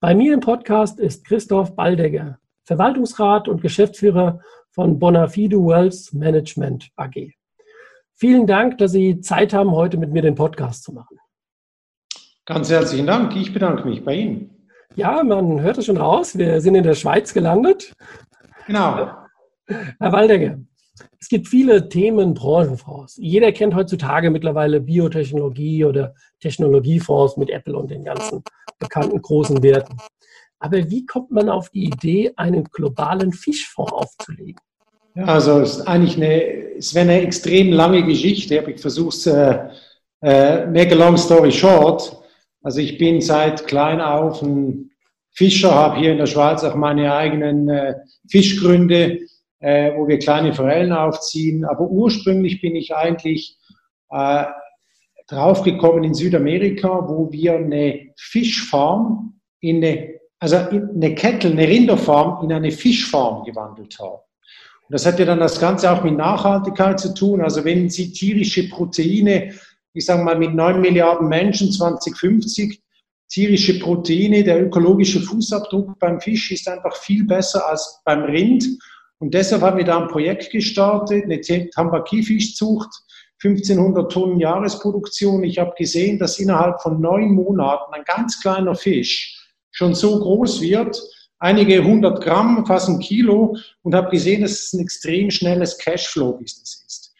Bei mir im Podcast ist Christoph Baldegger, Verwaltungsrat und Geschäftsführer von Bonafide Wealth Management AG. Vielen Dank, dass Sie Zeit haben, heute mit mir den Podcast zu machen. Ganz herzlichen Dank. Ich bedanke mich bei Ihnen. Ja, man hört es schon raus. Wir sind in der Schweiz gelandet. Genau. Herr Waldegger, es gibt viele Themen, Branchenfonds. Jeder kennt heutzutage mittlerweile Biotechnologie oder Technologiefonds mit Apple und den ganzen bekannten großen Werten. Aber wie kommt man auf die Idee, einen globalen Fischfonds aufzulegen? Ja, also es ist eigentlich eine, es wäre eine extrem lange Geschichte, aber ich versuche es, äh, äh, make a long story short. Also ich bin seit klein auf ein Fischer, habe hier in der Schweiz auch meine eigenen äh, Fischgründe äh, wo wir kleine Forellen aufziehen. Aber ursprünglich bin ich eigentlich äh, draufgekommen in Südamerika, wo wir eine Fischfarm in eine, also eine Kettel, eine Rinderfarm in eine Fischfarm gewandelt haben. Und das hat ja dann das Ganze auch mit Nachhaltigkeit zu tun. Also wenn Sie tierische Proteine, ich sage mal mit 9 Milliarden Menschen 2050, tierische Proteine, der ökologische Fußabdruck beim Fisch ist einfach viel besser als beim Rind. Und deshalb haben wir da ein Projekt gestartet, eine Tambaki-Fischzucht, 1500 Tonnen Jahresproduktion. Ich habe gesehen, dass innerhalb von neun Monaten ein ganz kleiner Fisch schon so groß wird, einige hundert Gramm, fast ein Kilo, und habe gesehen, dass es ein extrem schnelles Cashflow-Business ist.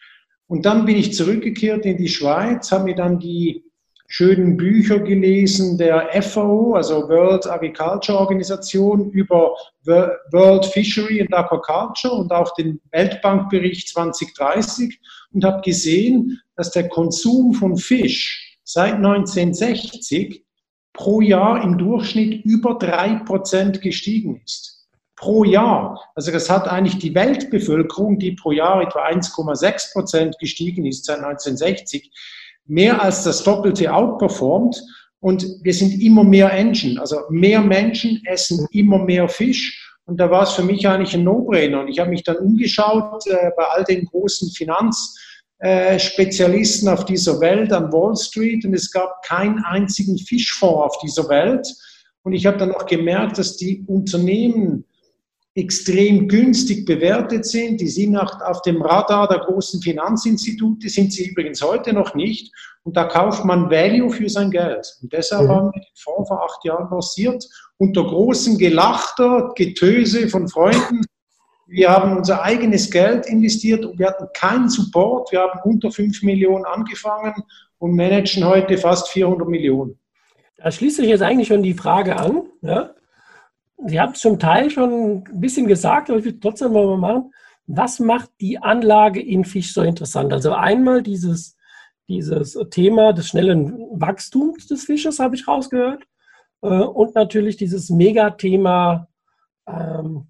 Und dann bin ich zurückgekehrt in die Schweiz, habe mir dann die schönen Bücher gelesen der FAO, also World Agriculture Organisation, über World Fishery and Aquaculture und auch den Weltbankbericht 2030 und habe gesehen, dass der Konsum von Fisch seit 1960 pro Jahr im Durchschnitt über drei Prozent gestiegen ist. Pro Jahr. Also das hat eigentlich die Weltbevölkerung, die pro Jahr etwa 1,6 Prozent gestiegen ist seit 1960, mehr als das Doppelte outperformt und wir sind immer mehr Engine. Also mehr Menschen essen immer mehr Fisch. Und da war es für mich eigentlich ein No-Brainer. Und ich habe mich dann umgeschaut äh, bei all den großen Finanzspezialisten äh, auf dieser Welt an Wall Street und es gab keinen einzigen Fischfonds auf dieser Welt. Und ich habe dann auch gemerkt, dass die Unternehmen extrem günstig bewertet sind. Die sind auf dem Radar der großen Finanzinstitute, sind sie übrigens heute noch nicht. Und da kauft man Value für sein Geld. Und deshalb mhm. haben wir den Fonds vor acht Jahren lanciert, unter großem Gelachter, Getöse von Freunden. Wir haben unser eigenes Geld investiert und wir hatten keinen Support. Wir haben unter fünf Millionen angefangen und managen heute fast 400 Millionen. Da schließt sich jetzt eigentlich schon die Frage an. Ja? Sie haben es zum Teil schon ein bisschen gesagt, aber ich will trotzdem mal machen. Was macht die Anlage in Fisch so interessant? Also einmal dieses, dieses Thema des schnellen Wachstums des Fisches, habe ich rausgehört. Äh, und natürlich dieses Megathema ähm,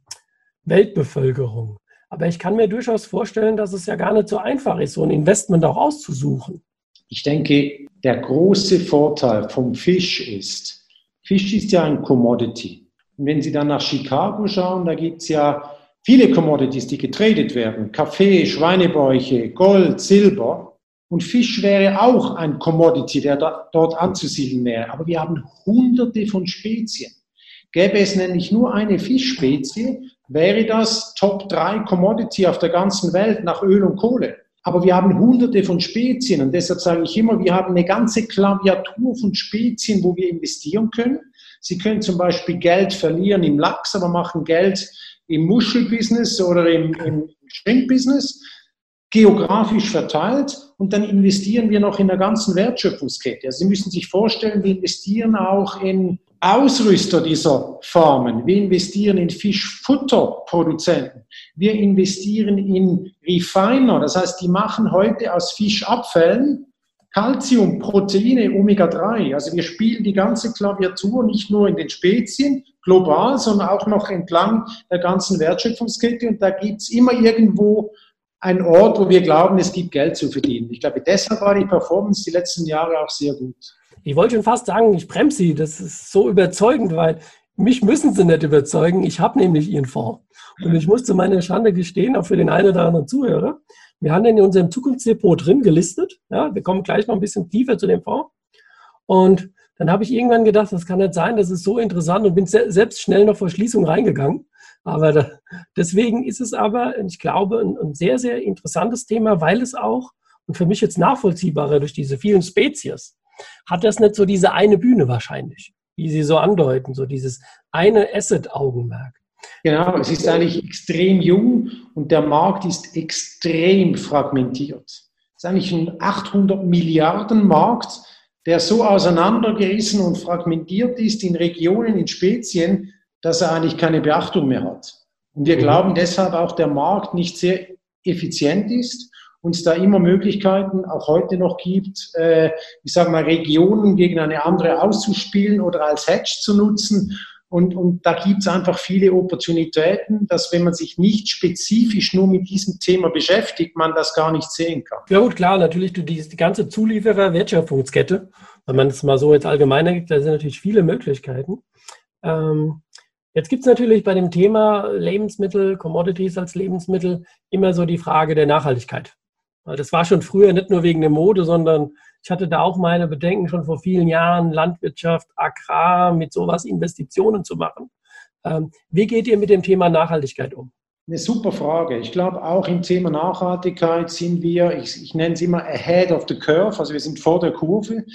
Weltbevölkerung. Aber ich kann mir durchaus vorstellen, dass es ja gar nicht so einfach ist, so ein Investment auch auszusuchen. Ich denke, der große Vorteil vom Fisch ist, Fisch ist ja ein Commodity. Und wenn Sie dann nach Chicago schauen, da gibt es ja viele Commodities, die getradet werden. Kaffee, Schweinebäuche, Gold, Silber. Und Fisch wäre auch ein Commodity, der dort anzusiedeln wäre. Aber wir haben hunderte von Spezien. Gäbe es nämlich nur eine Fischspezie, wäre das Top 3 Commodity auf der ganzen Welt nach Öl und Kohle. Aber wir haben hunderte von Spezien und deshalb sage ich immer, wir haben eine ganze Klaviatur von Spezien, wo wir investieren können. Sie können zum Beispiel Geld verlieren im Lachs, aber machen Geld im Muschelbusiness oder im, im Shrimp-Business, geografisch verteilt und dann investieren wir noch in der ganzen Wertschöpfungskette. Also Sie müssen sich vorstellen, wir investieren auch in Ausrüster dieser Farmen. Wir investieren in Fischfutterproduzenten. Wir investieren in Refiner. Das heißt, die machen heute aus Fischabfällen Calcium, Proteine, Omega-3. Also wir spielen die ganze Klaviatur nicht nur in den Spezien global, sondern auch noch entlang der ganzen Wertschöpfungskette. Und da gibt es immer irgendwo einen Ort, wo wir glauben, es gibt Geld zu verdienen. Ich glaube, deshalb war die Performance die letzten Jahre auch sehr gut. Ich wollte schon fast sagen, ich bremse Sie. Das ist so überzeugend, weil mich müssen Sie nicht überzeugen. Ich habe nämlich Ihren Fonds. Und ich muss zu meiner Schande gestehen, auch für den einen oder anderen Zuhörer, wir haben den in unserem Zukunftsdepot drin gelistet. Ja, wir kommen gleich noch ein bisschen tiefer zu dem Fonds. Und dann habe ich irgendwann gedacht, das kann nicht sein, das ist so interessant und bin selbst schnell noch vor Schließung reingegangen. Aber da, deswegen ist es aber, ich glaube, ein, ein, sehr, sehr interessantes Thema, weil es auch, und für mich jetzt nachvollziehbarer durch diese vielen Spezies, hat das nicht so diese eine Bühne wahrscheinlich, wie Sie so andeuten, so dieses eine Asset-Augenmerk. Genau, es ist eigentlich extrem jung und der Markt ist extrem fragmentiert. Es ist eigentlich ein 800 Milliarden Markt, der so auseinandergerissen und fragmentiert ist in Regionen, in Spezien, dass er eigentlich keine Beachtung mehr hat. Und wir mhm. glauben deshalb auch, der Markt nicht sehr effizient ist und es da immer Möglichkeiten auch heute noch gibt, äh, ich sage mal, Regionen gegen eine andere auszuspielen oder als Hedge zu nutzen. Und, und da gibt es einfach viele Opportunitäten, dass wenn man sich nicht spezifisch nur mit diesem Thema beschäftigt, man das gar nicht sehen kann. Ja gut, klar, natürlich die, die ganze Zulieferer-Wertschöpfungskette, wenn man es mal so jetzt allgemeiner gibt, da sind natürlich viele Möglichkeiten. Ähm, jetzt gibt es natürlich bei dem Thema Lebensmittel, Commodities als Lebensmittel immer so die Frage der Nachhaltigkeit. Das war schon früher nicht nur wegen der Mode, sondern ich hatte da auch meine Bedenken schon vor vielen Jahren, Landwirtschaft, Agrar, mit sowas Investitionen zu machen. Ähm, wie geht ihr mit dem Thema Nachhaltigkeit um? Eine super Frage. Ich glaube, auch im Thema Nachhaltigkeit sind wir, ich, ich nenne es immer ahead of the curve, also wir sind vor der Kurve.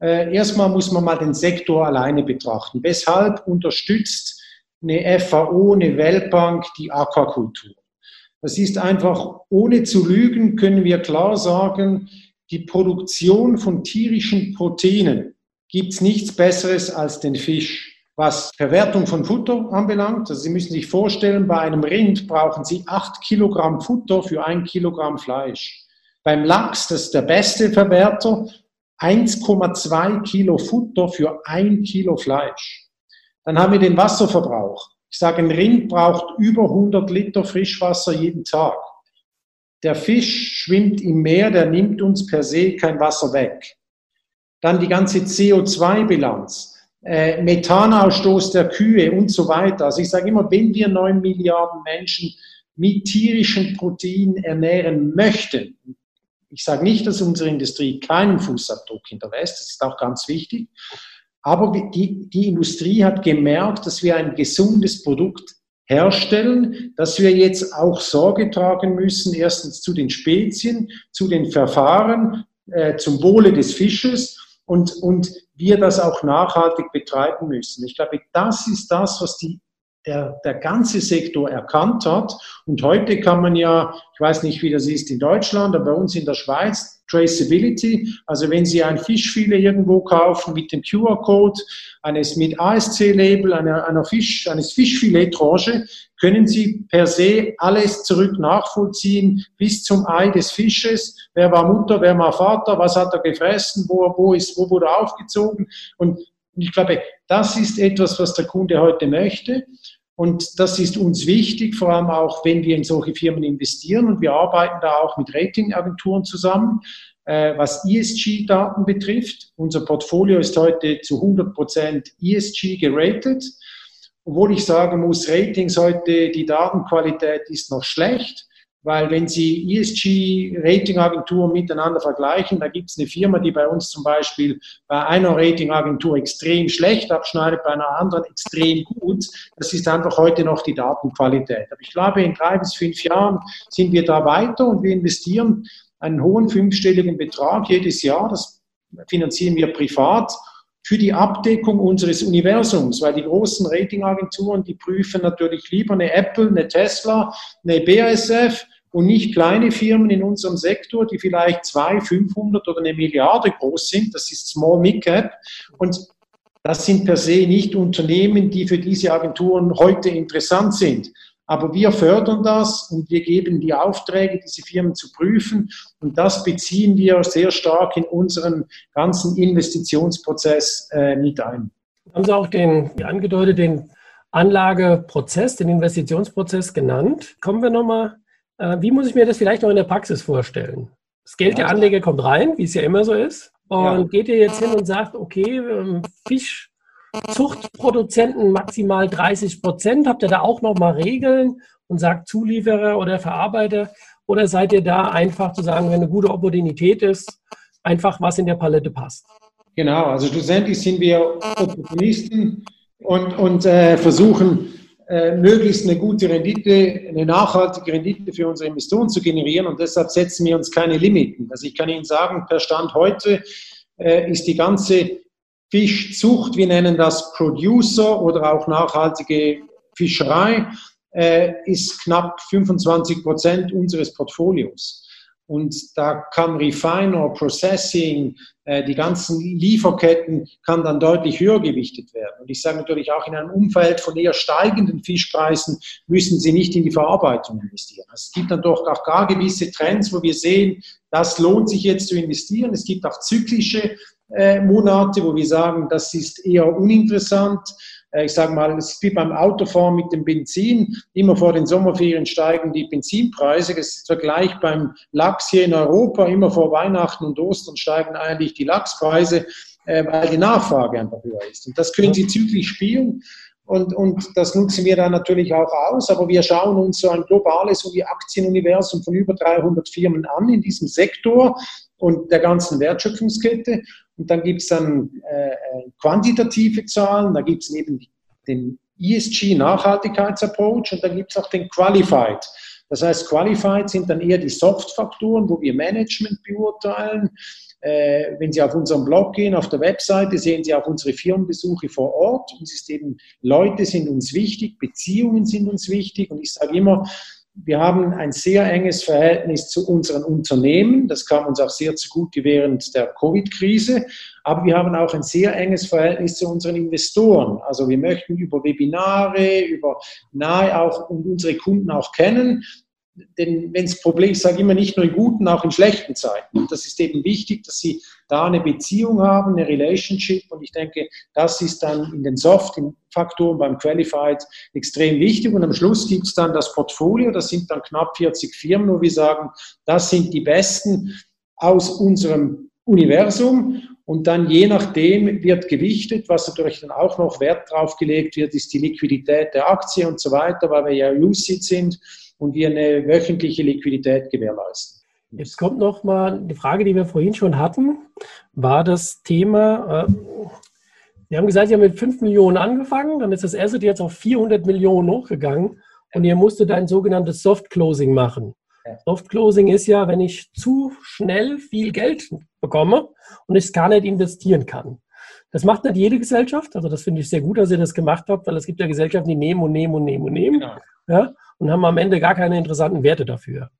Äh, erstmal muss man mal den Sektor alleine betrachten. Weshalb unterstützt eine FAO, eine Weltbank die Aquakultur? Das ist einfach, ohne zu lügen, können wir klar sagen, die Produktion von tierischen Proteinen gibt es nichts Besseres als den Fisch. Was Verwertung von Futter anbelangt, also Sie müssen sich vorstellen, bei einem Rind brauchen Sie acht Kilogramm Futter für ein Kilogramm Fleisch. Beim Lachs, das ist der beste Verwerter, 1,2 Kilo Futter für ein Kilo Fleisch. Dann haben wir den Wasserverbrauch. Ich sage, ein Rind braucht über 100 Liter Frischwasser jeden Tag. Der Fisch schwimmt im Meer, der nimmt uns per se kein Wasser weg. Dann die ganze CO2-Bilanz, äh, Methanausstoß der Kühe und so weiter. Also ich sage immer, wenn wir neun Milliarden Menschen mit tierischen Proteinen ernähren möchten, ich sage nicht, dass unsere Industrie keinen Fußabdruck hinterlässt, das ist auch ganz wichtig, aber die, die Industrie hat gemerkt, dass wir ein gesundes Produkt herstellen, dass wir jetzt auch Sorge tragen müssen, erstens zu den Spezien, zu den Verfahren, äh, zum Wohle des Fisches und, und wir das auch nachhaltig betreiben müssen. Ich glaube, das ist das, was die der, der ganze Sektor erkannt hat. Und heute kann man ja, ich weiß nicht, wie das ist in Deutschland, aber bei uns in der Schweiz, Traceability, also wenn Sie ein Fischfilet irgendwo kaufen mit dem QR-Code, eines mit ASC-Label, einer, einer Fisch, eines Fischfilet-Tranche, können Sie per se alles zurück nachvollziehen bis zum Ei des Fisches. Wer war Mutter, wer war Vater, was hat er gefressen, wo, wo, ist, wo wurde er aufgezogen? Und ich glaube, das ist etwas, was der Kunde heute möchte. Und das ist uns wichtig, vor allem auch, wenn wir in solche Firmen investieren. Und wir arbeiten da auch mit Ratingagenturen zusammen, äh, was ESG-Daten betrifft. Unser Portfolio ist heute zu 100 Prozent ESG geratet. Obwohl ich sagen muss, Ratings heute, die Datenqualität ist noch schlecht. Weil wenn Sie ESG-Ratingagenturen miteinander vergleichen, da gibt es eine Firma, die bei uns zum Beispiel bei einer Ratingagentur extrem schlecht abschneidet, bei einer anderen extrem gut. Das ist einfach heute noch die Datenqualität. Aber ich glaube, in drei bis fünf Jahren sind wir da weiter und wir investieren einen hohen fünfstelligen Betrag jedes Jahr. Das finanzieren wir privat für die Abdeckung unseres Universums, weil die großen Ratingagenturen, die prüfen natürlich lieber eine Apple, eine Tesla, eine BASF und nicht kleine Firmen in unserem Sektor, die vielleicht zwei, 500 oder eine Milliarde groß sind. Das ist Small Mid Cap. Und das sind per se nicht Unternehmen, die für diese Agenturen heute interessant sind. aber wir fördern das und wir geben die Aufträge, diese Firmen zu prüfen. Und das beziehen wir sehr stark in unseren ganzen Investitionsprozess äh, mit ein. Haben Sie auch den, wie angedeutet, den Anlageprozess, den Investitionsprozess genannt. Kommen wir nochmal, wie muss ich mir das vielleicht noch in der Praxis vorstellen? Das Geld der Anleger kommt rein, wie es ja immer so ist. Und ja. geht ihr jetzt hin und sagt, okay, ähm, Fischzuchtproduzenten maximal 30 Prozent, habt ihr da auch nochmal Regeln und sagt Zulieferer oder Verarbeiter? Oder seid ihr da einfach zu sagen, wenn eine gute Opportunität ist, einfach was in der Palette passt? Genau, also schlussendlich sind wir Opportunisten und, und äh, versuchen, äh, möglichst eine gute Rendite, eine nachhaltige Rendite für unsere Investoren zu generieren. Und deshalb setzen wir uns keine Limiten. Also ich kann Ihnen sagen, per Stand heute äh, ist die ganze Fischzucht, wir nennen das Producer oder auch nachhaltige Fischerei, äh, ist knapp 25 Prozent unseres Portfolios. Und da kann Refiner, Processing, äh, die ganzen Lieferketten kann dann deutlich höher gewichtet werden. Und ich sage natürlich auch in einem Umfeld von eher steigenden Fischpreisen müssen Sie nicht in die Verarbeitung investieren. Also es gibt dann doch auch gar gewisse Trends, wo wir sehen, das lohnt sich jetzt zu investieren. Es gibt auch zyklische äh, Monate, wo wir sagen, das ist eher uninteressant. Äh, ich sage mal, es ist wie beim Autofahren mit dem Benzin. Immer vor den Sommerferien steigen die Benzinpreise. Das ist Vergleich beim Lachs hier in Europa. Immer vor Weihnachten und Ostern steigen eigentlich die Lachspreise, äh, weil die Nachfrage einfach höher ist. Und das können Sie zügig spielen. Und, und das nutzen wir dann natürlich auch aus, aber wir schauen uns so ein globales Aktienuniversum von über 300 Firmen an in diesem Sektor und der ganzen Wertschöpfungskette. Und dann gibt es dann äh, äh, quantitative Zahlen, da gibt es eben den ESG Nachhaltigkeitsapproach und dann gibt es auch den Qualified. Das heißt, Qualified sind dann eher die Soft-Faktoren, wo wir Management beurteilen. Äh, wenn Sie auf unseren Blog gehen, auf der Webseite, sehen Sie auch unsere Firmenbesuche vor Ort. Uns ist eben, Leute sind uns wichtig, Beziehungen sind uns wichtig. Und ich sage immer, wir haben ein sehr enges Verhältnis zu unseren Unternehmen. Das kam uns auch sehr zugute während der Covid-Krise. Aber wir haben auch ein sehr enges Verhältnis zu unseren Investoren. Also wir möchten über Webinare, über nahe auch und unsere Kunden auch kennen denn wenn es Probleme, ich sage immer nicht nur in guten, auch in schlechten Zeiten. Und das ist eben wichtig, dass sie da eine Beziehung haben, eine Relationship. Und ich denke, das ist dann in den Soft-Faktoren beim Qualified extrem wichtig. Und am Schluss gibt es dann das Portfolio, das sind dann knapp 40 Firmen, wo wir sagen, das sind die besten aus unserem Universum. Und dann je nachdem wird gewichtet, was natürlich dann auch noch Wert drauf gelegt wird, ist die Liquidität der Aktie und so weiter, weil wir ja UCIT sind und wir eine wöchentliche Liquidität gewährleisten. Jetzt kommt noch mal die Frage, die wir vorhin schon hatten, war das Thema, äh, Sie haben gesagt, Sie haben mit 5 Millionen angefangen, dann ist das Asset jetzt auf 400 Millionen hochgegangen und ihr musstet ein sogenanntes Soft Closing machen. Soft Closing ist ja, wenn ich zu schnell viel Geld bekomme und ich es gar nicht investieren kann. Das macht nicht jede Gesellschaft. Also das finde ich sehr gut, dass ihr das gemacht habt, weil es gibt ja Gesellschaften, die nehmen und nehmen und nehmen und nehmen. Genau. Ja, und haben am Ende gar keine interessanten Werte dafür.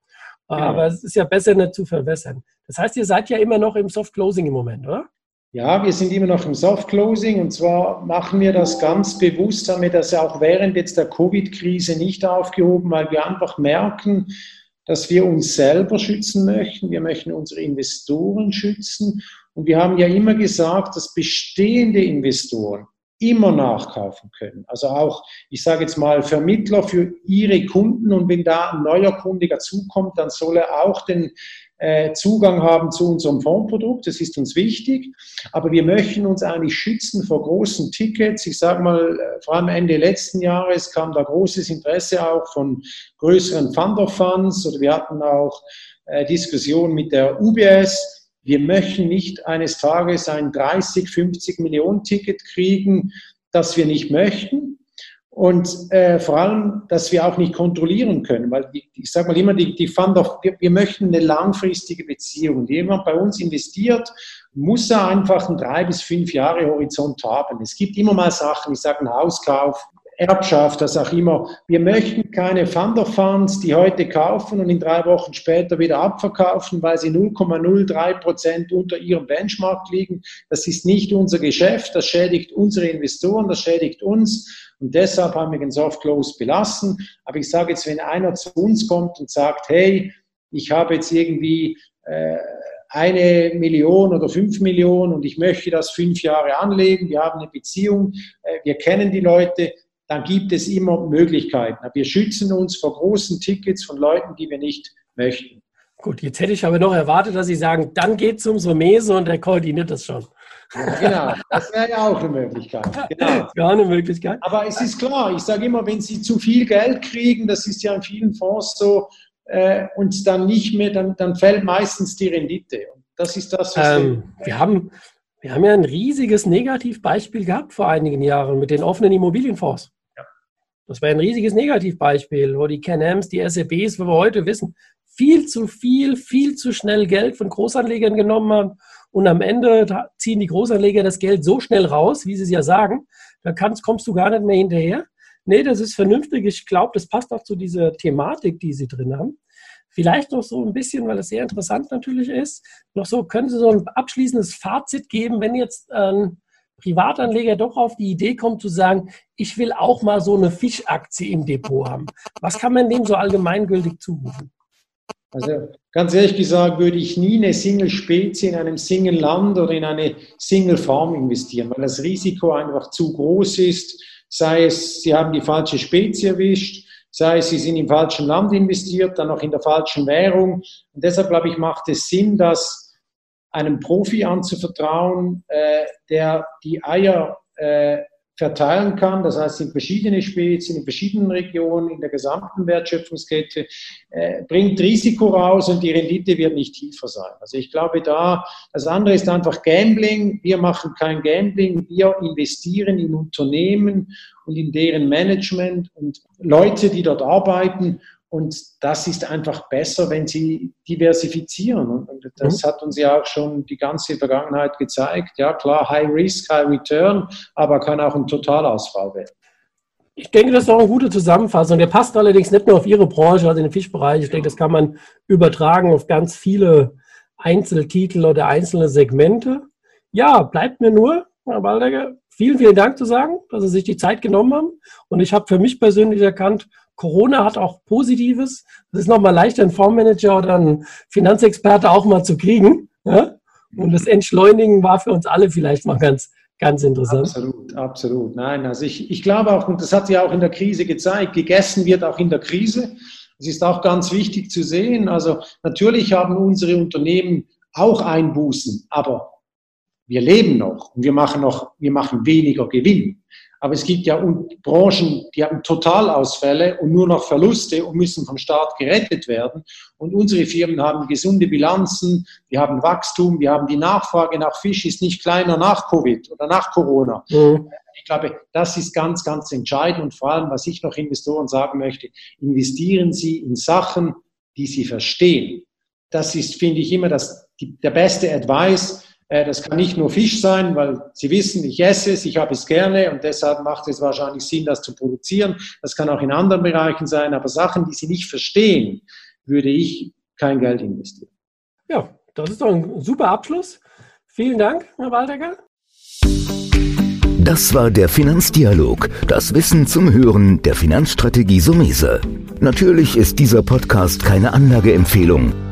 Genau. Aber es ist ja besser, nicht zu verwässern. Das heißt, ihr seid ja immer noch im Soft Closing im Moment, oder? Ja, wir sind immer noch im Soft Closing und zwar machen wir das ganz bewusst, haben wir das ja auch während jetzt der Covid-Krise nicht aufgehoben, weil wir einfach merken, dass wir uns selber schützen möchten. Wir möchten unsere Investoren schützen. Und wir haben ja immer gesagt, dass bestehende Investoren immer nachkaufen können. Also auch, ich sage jetzt mal, Vermittler für ihre Kunden und wenn da ein neuer Kunde dazukommt, dann soll er auch den äh, Zugang haben zu unserem Fondsprodukt. Das ist uns wichtig. Aber wir möchten uns eigentlich schützen vor großen Tickets. Ich sage mal, äh, vor allem Ende letzten Jahres kam da großes Interesse auch von größeren Fund of Funds oder wir hatten auch äh, Diskussionen mit der UBS wir möchten nicht eines Tages ein 30, 50 Millionen Ticket kriegen, das wir nicht möchten. Und äh, vor allem, dass wir auch nicht kontrollieren können, weil die, ich sage mal immer, die, die Fund of, wir, wir möchten eine langfristige Beziehung. Jemand bei uns investiert, muss er einfach einen drei bis fünf Jahre Horizont haben. Es gibt immer mal Sachen, ich sage einen Hauskauf, Erbschaft, das auch immer. Wir möchten keine Funds, die heute kaufen und in drei Wochen später wieder abverkaufen, weil sie 0,03 Prozent unter ihrem Benchmark liegen. Das ist nicht unser Geschäft. Das schädigt unsere Investoren, das schädigt uns. Und deshalb haben wir den Soft Close belassen. Aber ich sage jetzt, wenn einer zu uns kommt und sagt, hey, ich habe jetzt irgendwie äh, eine Million oder fünf Millionen und ich möchte das fünf Jahre anlegen, wir haben eine Beziehung, äh, wir kennen die Leute, dann gibt es immer Möglichkeiten. Wir schützen uns vor großen Tickets von Leuten, die wir nicht möchten. Gut, jetzt hätte ich aber noch erwartet, dass Sie sagen, dann geht zum Somese und der koordiniert das schon. Ja, genau, das wäre ja auch eine Möglichkeit. Genau. Gar eine Möglichkeit. Aber es ist klar, ich sage immer, wenn Sie zu viel Geld kriegen, das ist ja in vielen Fonds so, äh, und dann nicht mehr, dann, dann fällt meistens die Rendite. Und das ist das, was ähm, wir haben. Wir haben ja ein riesiges Negativbeispiel gehabt vor einigen Jahren mit den offenen Immobilienfonds. Das war ein riesiges Negativbeispiel, wo die Can-Ams, die SABs, wo wir heute wissen, viel zu viel, viel zu schnell Geld von Großanlegern genommen haben. Und am Ende ziehen die Großanleger das Geld so schnell raus, wie sie es ja sagen, da kannst, kommst du gar nicht mehr hinterher. Nee, das ist vernünftig. Ich glaube, das passt auch zu dieser Thematik, die Sie drin haben. Vielleicht noch so ein bisschen, weil es sehr interessant natürlich ist, noch so, können Sie so ein abschließendes Fazit geben, wenn jetzt ein Privatanleger doch auf die Idee kommt zu sagen, ich will auch mal so eine Fischaktie im Depot haben. Was kann man dem so allgemeingültig zurufen? Also ganz ehrlich gesagt würde ich nie eine Single-Spezie in einem Single-Land oder in eine Single-Farm investieren, weil das Risiko einfach zu groß ist. Sei es, Sie haben die falsche Spezie erwischt, sei es, Sie sind im falschen Land investiert, dann noch in der falschen Währung. Und deshalb glaube ich, macht es Sinn, das einem Profi anzuvertrauen, äh, der die Eier äh, verteilen kann, das heißt in verschiedene Spezien, in verschiedenen Regionen, in der gesamten Wertschöpfungskette, äh, bringt Risiko raus und die Rendite wird nicht tiefer sein. Also ich glaube da, das andere ist einfach Gambling. Wir machen kein Gambling, wir investieren in Unternehmen und in deren Management und Leute, die dort arbeiten und das ist einfach besser, wenn sie diversifizieren. Und das mhm. hat uns ja auch schon die ganze Vergangenheit gezeigt. Ja, klar, High Risk, High Return, aber kann auch ein Totalausfall werden. Ich denke, das ist auch eine gute Zusammenfassung. Der passt allerdings nicht nur auf Ihre Branche, also den Fischbereich. Ich denke, das kann man übertragen auf ganz viele Einzeltitel oder einzelne Segmente. Ja, bleibt mir nur, Herr Waldecker, vielen, vielen Dank zu sagen, dass Sie sich die Zeit genommen haben. Und ich habe für mich persönlich erkannt, Corona hat auch Positives. Es ist nochmal leichter, einen Fondsmanager oder einen Finanzexperte auch mal zu kriegen. Ja? Und das Entschleunigen war für uns alle vielleicht mal ganz, ganz interessant. Absolut, absolut. Nein, also ich, ich glaube auch, und das hat ja auch in der Krise gezeigt, gegessen wird auch in der Krise. Es ist auch ganz wichtig zu sehen. Also natürlich haben unsere Unternehmen auch Einbußen, aber wir leben noch und wir machen noch, wir machen weniger Gewinn. Aber es gibt ja Branchen, die haben Totalausfälle und nur noch Verluste und müssen vom Staat gerettet werden. Und unsere Firmen haben gesunde Bilanzen, wir haben Wachstum, wir haben die Nachfrage nach Fisch ist nicht kleiner nach Covid oder nach Corona. Mhm. Ich glaube, das ist ganz, ganz entscheidend. Und vor allem, was ich noch Investoren sagen möchte, investieren Sie in Sachen, die Sie verstehen. Das ist, finde ich, immer das, die, der beste Advice das kann nicht nur Fisch sein, weil Sie wissen, ich esse es, ich habe es gerne und deshalb macht es wahrscheinlich Sinn, das zu produzieren. Das kann auch in anderen Bereichen sein, aber Sachen, die Sie nicht verstehen, würde ich kein Geld investieren. Ja, das ist doch ein super Abschluss. Vielen Dank, Herr Waldecker. Das war der Finanzdialog, das Wissen zum Hören der Finanzstrategie Sumese. Natürlich ist dieser Podcast keine Anlageempfehlung.